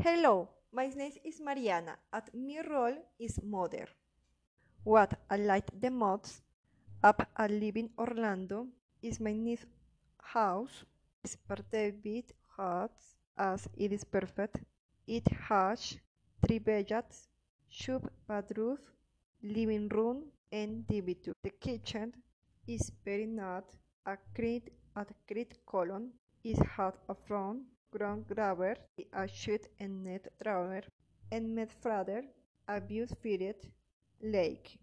Hello, my name is Mariana and my role is mother. What I like the most up at living Orlando is my niece house. It's private house as it is perfect. It has three bedrooms, two bathrooms, living room, and TV2. The kitchen is very neat, a great, a great column. It has a front ground grabber, a sheet and net drawer, and made further a beautified lake.